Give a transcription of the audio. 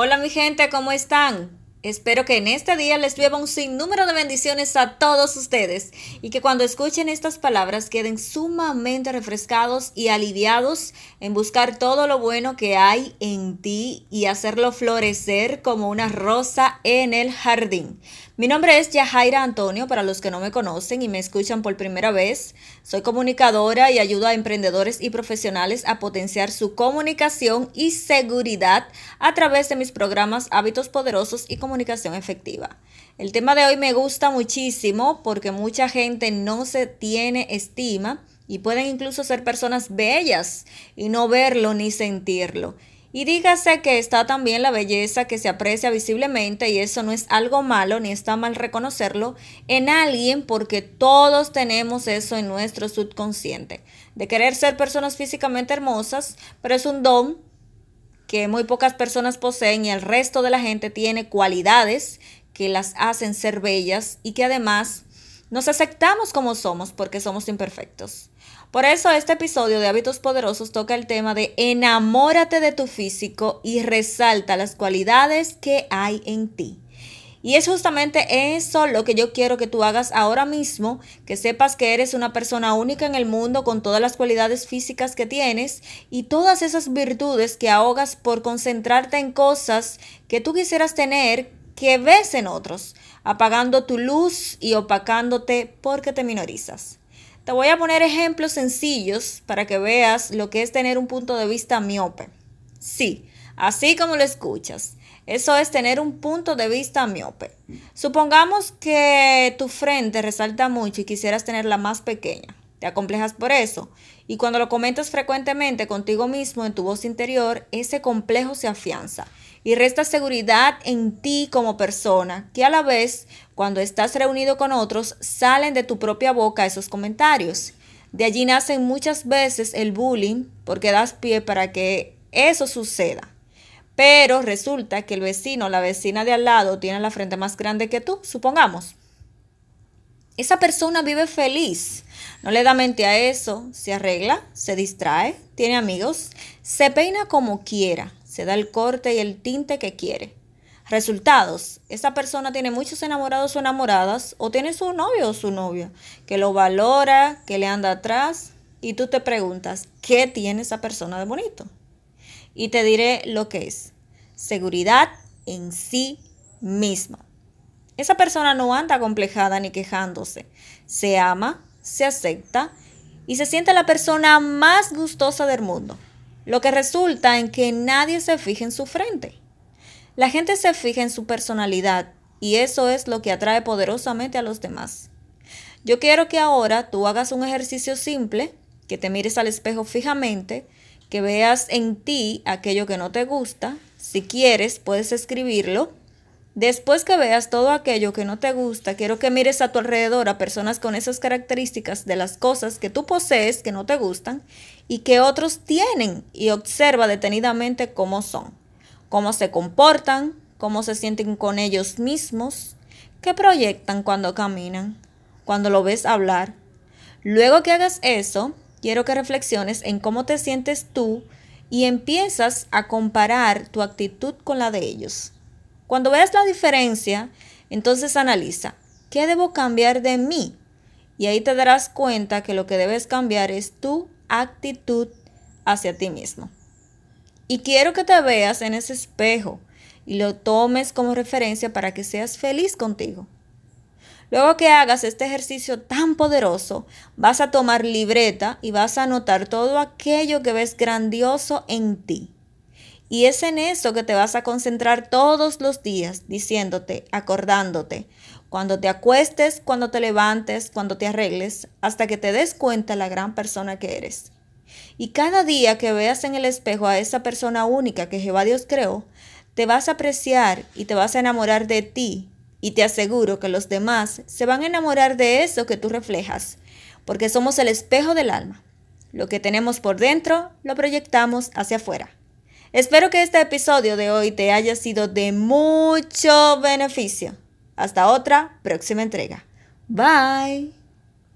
Hola mi gente, ¿cómo están? Espero que en este día les lleve un sinnúmero de bendiciones a todos ustedes y que cuando escuchen estas palabras queden sumamente refrescados y aliviados en buscar todo lo bueno que hay en ti y hacerlo florecer como una rosa en el jardín. Mi nombre es Yajaira Antonio, para los que no me conocen y me escuchan por primera vez. Soy comunicadora y ayudo a emprendedores y profesionales a potenciar su comunicación y seguridad a través de mis programas Hábitos Poderosos y Comunicación Efectiva. El tema de hoy me gusta muchísimo porque mucha gente no se tiene estima y pueden incluso ser personas bellas y no verlo ni sentirlo. Y dígase que está también la belleza que se aprecia visiblemente y eso no es algo malo ni está mal reconocerlo en alguien porque todos tenemos eso en nuestro subconsciente, de querer ser personas físicamente hermosas, pero es un don que muy pocas personas poseen y el resto de la gente tiene cualidades que las hacen ser bellas y que además nos aceptamos como somos porque somos imperfectos. Por eso este episodio de Hábitos Poderosos toca el tema de enamórate de tu físico y resalta las cualidades que hay en ti. Y es justamente eso lo que yo quiero que tú hagas ahora mismo, que sepas que eres una persona única en el mundo con todas las cualidades físicas que tienes y todas esas virtudes que ahogas por concentrarte en cosas que tú quisieras tener que ves en otros, apagando tu luz y opacándote porque te minorizas. Te voy a poner ejemplos sencillos para que veas lo que es tener un punto de vista miope. Sí, así como lo escuchas. Eso es tener un punto de vista miope. Supongamos que tu frente resalta mucho y quisieras tenerla más pequeña. Te acomplejas por eso. Y cuando lo comentas frecuentemente contigo mismo en tu voz interior, ese complejo se afianza y resta seguridad en ti como persona, que a la vez, cuando estás reunido con otros, salen de tu propia boca esos comentarios. De allí nacen muchas veces el bullying porque das pie para que eso suceda. Pero resulta que el vecino o la vecina de al lado tiene la frente más grande que tú, supongamos. Esa persona vive feliz, no le da mente a eso, se arregla, se distrae, tiene amigos, se peina como quiera, se da el corte y el tinte que quiere. Resultados, esa persona tiene muchos enamorados o enamoradas o tiene su novio o su novia que lo valora, que le anda atrás y tú te preguntas, ¿qué tiene esa persona de bonito? Y te diré lo que es. Seguridad en sí misma. Esa persona no anda complejada ni quejándose. Se ama, se acepta y se siente la persona más gustosa del mundo. Lo que resulta en que nadie se fija en su frente. La gente se fija en su personalidad y eso es lo que atrae poderosamente a los demás. Yo quiero que ahora tú hagas un ejercicio simple, que te mires al espejo fijamente, que veas en ti aquello que no te gusta. Si quieres, puedes escribirlo Después que veas todo aquello que no te gusta, quiero que mires a tu alrededor a personas con esas características de las cosas que tú posees que no te gustan y que otros tienen y observa detenidamente cómo son, cómo se comportan, cómo se sienten con ellos mismos, qué proyectan cuando caminan, cuando lo ves hablar. Luego que hagas eso, quiero que reflexiones en cómo te sientes tú y empiezas a comparar tu actitud con la de ellos. Cuando veas la diferencia, entonces analiza, ¿qué debo cambiar de mí? Y ahí te darás cuenta que lo que debes cambiar es tu actitud hacia ti mismo. Y quiero que te veas en ese espejo y lo tomes como referencia para que seas feliz contigo. Luego que hagas este ejercicio tan poderoso, vas a tomar libreta y vas a anotar todo aquello que ves grandioso en ti. Y es en eso que te vas a concentrar todos los días, diciéndote, acordándote, cuando te acuestes, cuando te levantes, cuando te arregles, hasta que te des cuenta la gran persona que eres. Y cada día que veas en el espejo a esa persona única que Jehová Dios creó, te vas a apreciar y te vas a enamorar de ti. Y te aseguro que los demás se van a enamorar de eso que tú reflejas, porque somos el espejo del alma. Lo que tenemos por dentro lo proyectamos hacia afuera. Espero que este episodio de hoy te haya sido de mucho beneficio. Hasta otra próxima entrega. Bye.